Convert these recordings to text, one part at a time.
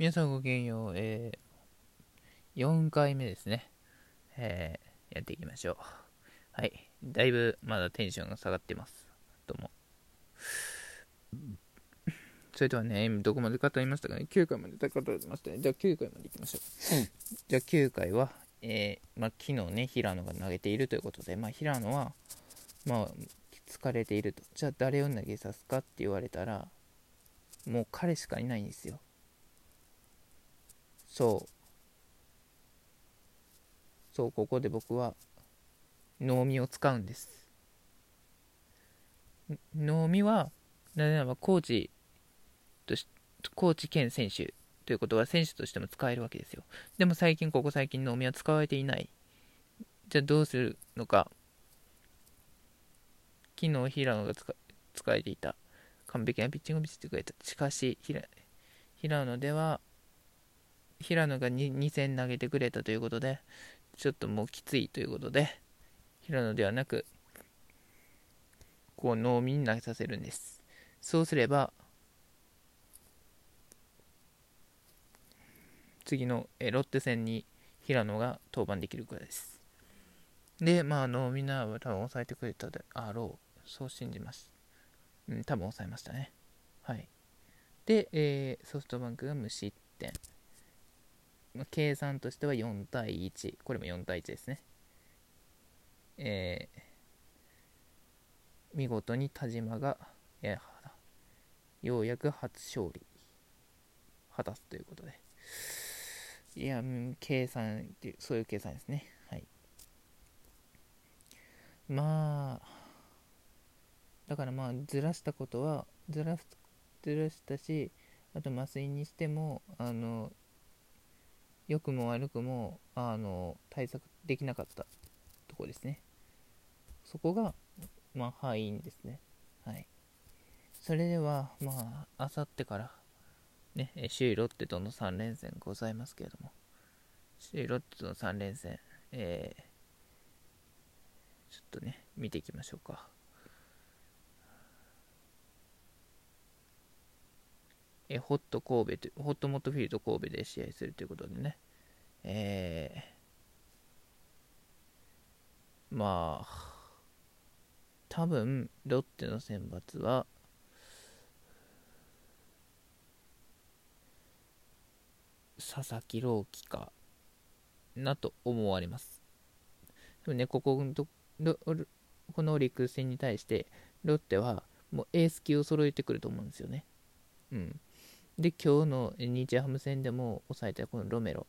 皆さんごきげんよう、えー、4回目ですね、えー、やっていきましょう。はい。だいぶまだテンションが下がってます。どうも。それではね、どこまで語りましたかね ?9 回まで語りましたね。じゃあ9回までいきましょう。うん、じゃあ9回は、えー、まあ、昨日ね、平野が投げているということで、まあ、平野は、まあ、疲れていると。じゃあ誰を投げさすかって言われたら、もう彼しかいないんですよ。そう。そう、ここで僕は、能見を使うんです。能見は、なぜならばコーチとし、コーチ兼選手ということは選手としても使えるわけですよ。でも最近、ここ最近能見は使われていない。じゃあどうするのか。昨日平野が使えていた。完璧なピッチングを見せてくれた。しかし、平野では、平野が 2, 戦投げてくれたということで、ちょっともうきついということで、平野ではなく、こう、農民に投げさせるんです。そうすれば、次のえロッテ戦に平野が登板できるくらいです。で、まあ、農民は多分抑えてくれたであろう。そう信じます。うん、多分抑えましたね。はい。で、えー、ソフトバンクが無失点。まあ、計算としては4対1。これも4対1ですね。えー、見事に田島が、えー、ようやく初勝利果たすということで。いや、計算、そういう計算ですね。はい。まあ、だからまあずらしたことはずらずらしたしあと麻酔にしてもあの良くも悪くもあの対策できなかったとこですね。そこがまあ敗因ですね。はい。それではまああさってからね首位ロッテとの3連戦ございますけれども。首位ロッテとの3連戦えー、ちょっとね見ていきましょうか。えホット神戸と、ホットモットフィールド神戸で試合するということでね、えー、まあ、多分、ロッテの選抜は、佐々木朗希かなと思われます。でもね、こここのオリックス戦に対して、ロッテはもうエース級を揃えてくると思うんですよね。うん。で、今日の日ハム戦でも抑えたこのロメロ。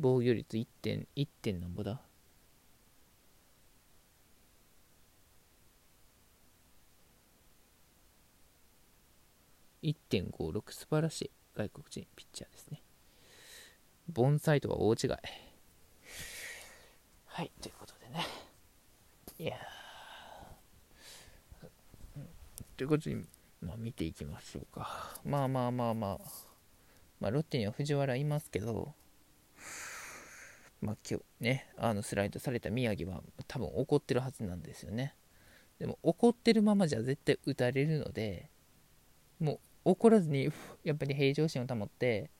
防御率1点、1点なんぼだ？1.56素晴らしい外国人ピッチャーですね。盆栽とは大違い。はい、ということでね。いやということで、まあ、見ていきましょうか。まあまあまあまあ、まあ、ロッテには藤原いますけど、まあ、今日ね、あのスライドされた宮城は多分怒ってるはずなんですよね。でも怒ってるままじゃ絶対打たれるので、もう怒らずに やっぱり平常心を保って、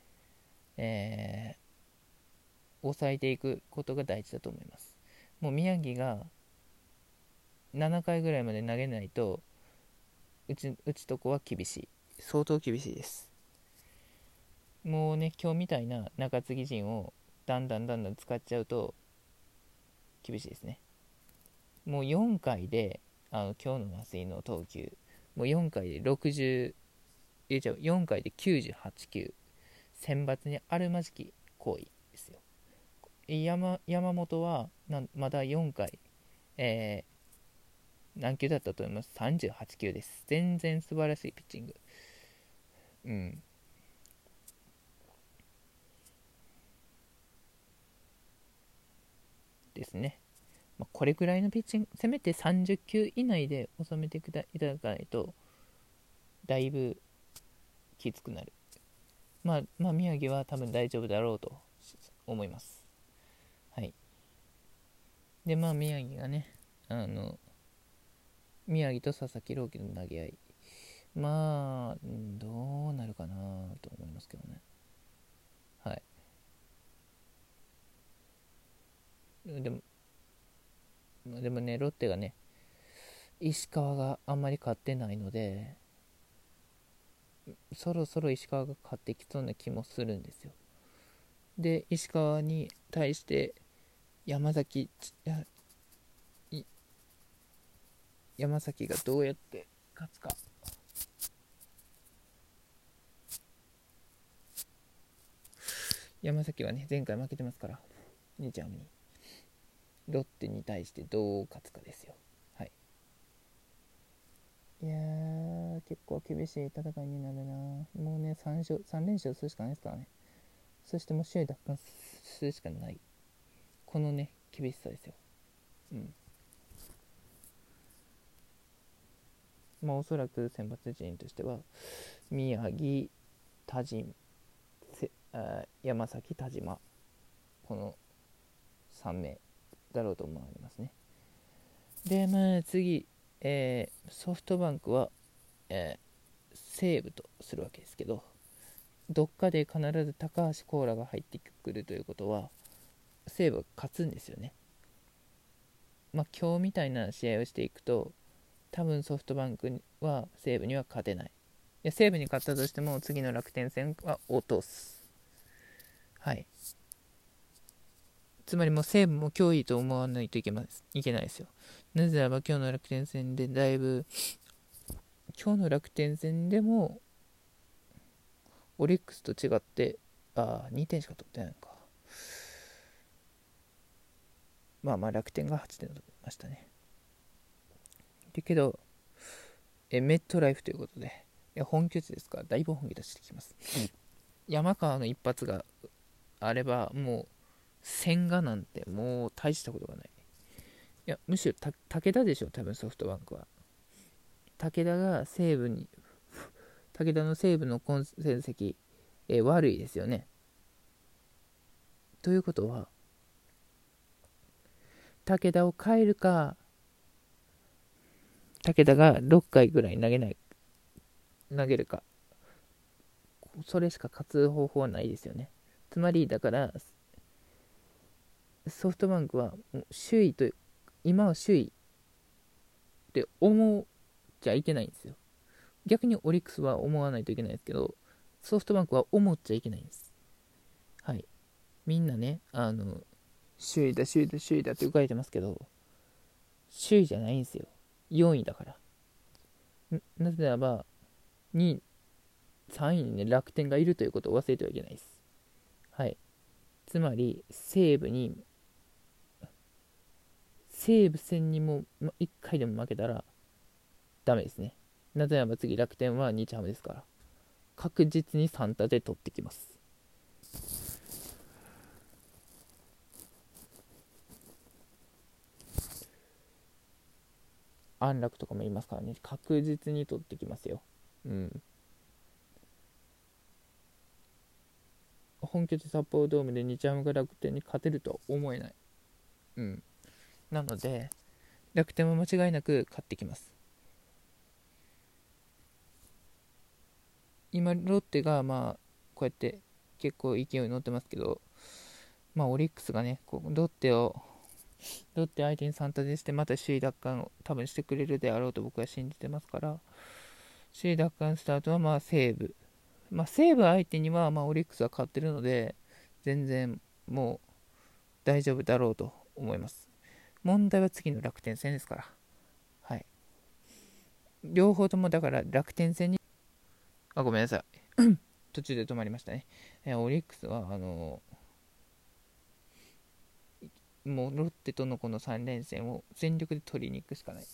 えー、抑えていくことが大事だと思います。もう宮城が7回ぐらいまで投げないとうちうちとこは厳しい。相当厳しいです。もうね今日みたいな中継ぎ陣をだんだんだんだん使っちゃうと厳しいですね。もう4回であの今日の麻酔の投球。もう4回で60えじゃ4回で98球。選抜にあるまじき行為ですよ。山山本はまだ4回、え何球だったと思います ?38 球です。全然素晴らしいピッチング。うん。ですね。まあ、これぐらいのピッチング、せめて30球以内で収めていただかないと、だいぶきつくなる。まあ、まあ、宮城は多分大丈夫だろうと思います。はい。で、まあ、宮城がね、あの、宮城と佐々木朗希の投げ合い。まあどうなるかなと思いますけどね。はい。でもでもねロッテがね石川があんまり勝ってないのでそろそろ石川が勝ってきそうな気もするんですよ。で石川に対して山崎山崎がどうやって勝つか。山崎はね、前回負けてますから、日ハムに。ロッテに対してどう勝つかですよ。はい。いやー、結構厳しい戦いになるなもうね、3勝、3連勝するしかないですからね。そしてもう首位奪還するしかない。このね、厳しさですよ。うん。まあ、おそらく選抜陣としては、宮城、田島、山崎、田島、この3名だろうと思われますね。で、まあ次、えー、ソフトバンクは、えー、西武とするわけですけど、どっかで必ず高橋コーラが入ってくるということは、西武が勝つんですよね。まあ今日みたいな試合をしていくと、多分ソフトバンクは西武には勝てない。いや西武に勝ったとしても次の楽天戦は落とす。はい。つまりもう西武も脅威と思わないといけますいけないですよ。なぜならば今日の楽天戦でだいぶ、今日の楽天戦でも、オリックスと違って、ああ、2点しか取ってないのか。まあまあ楽天が8点取りましたね。だけど、えメットライフということで、いや本拠地ですから、だいぶ本気出してきます。山川の一発があれば、もう、千賀なんてもう大したことがない。いや、むしろ武田でしょ、多分ソフトバンクは。武田が西武に、武田の西武の成績、えー、悪いですよね。ということは、武田を変えるか、武田が6回ぐらい投げない、投げるか、それしか勝つ方法はないですよね。つまり、だから、ソフトバンクは首位と今は首位って思っちゃいけないんですよ。逆にオリックスは思わないといけないですけどソフトバンクは思っちゃいけないんです。はい。みんなねあの首位だ首位だ首位だって書いてますけど首位じゃないんですよ。4位だからなぜならば2位3位にね楽天がいるということを忘れてはいけないですはいつまり西武に西武戦にも1回でも負けたらダメですね。なぜならば次楽天は日ハムですから。確実に3打で取ってきます。安楽とかもいますからね。確実に取ってきますよ。うん。本拠地札幌ドームで日ハムが楽天に勝てるとは思えない。うん。なので、楽天は間違いなく勝ってきます。今、ロッテが、まあ、こうやって結構勢いに乗ってますけど、まあ、オリックスがね、こうロッテを、ロッテ相手に3立てして、また首位奪還を多分してくれるであろうと僕は信じてますから、首位奪還スタートはまあ西武。まあ、西武相手には、ま、オリックスは勝ってるので、全然もう大丈夫だろうと思います。問題は次の楽天戦ですから。はい。両方ともだから楽天戦に、あ、ごめんなさい。途中で止まりましたね。えオリックスは、あのもうロッテとのこの3連戦を全力で取りに行くしかない。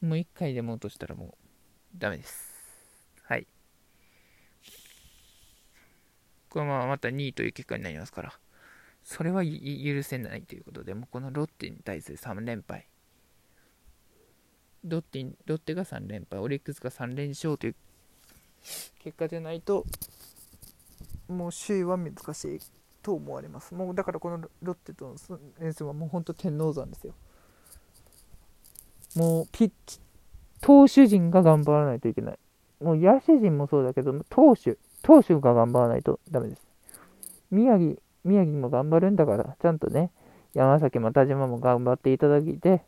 もう1回でも落としたらもうダメです。はい。これはまた2位という結果になりますから、それは許せないということで、もうこのロッテに対する3連敗。ロッテロッテが3連敗、オリックスが3連勝という結果でないと、もう首位は難しいと思われます。もうだからこのロッテとの連戦はもう本当天王山ですよ。もうピッチ、投手陣が頑張らないといけない。もう野手陣もそうだけど、投手、投手が頑張らないとダメです。宮城、宮城も頑張るんだから、ちゃんとね、山崎も田島も頑張っていただいて、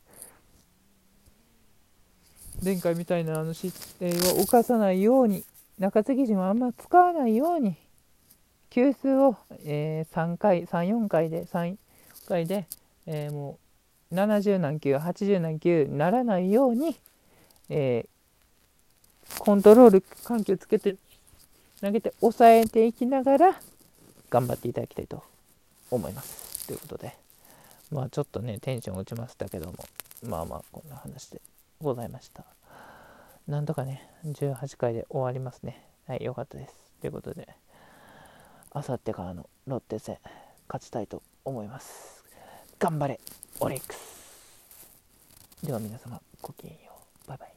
前回みたいなあの失態を犯さないように、中継ぎ陣はあんま使わないように、球数を、えー、3回、3、4回で、3回で、えー、もう70何球、80何球ならないように、えー、コントロール、緩急つけて投げて抑えていきながら頑張っていただきたいと思います。ということで、まあちょっとね、テンション落ちましたけども、まあまあこんな話でございました。なんとかね、18回で終わりますね。はい、よかったです。ということで、あさってからのロッテ戦、勝ちたいと思います。頑張れ、オリックスでは皆様、ごきげんよう。バイバイ。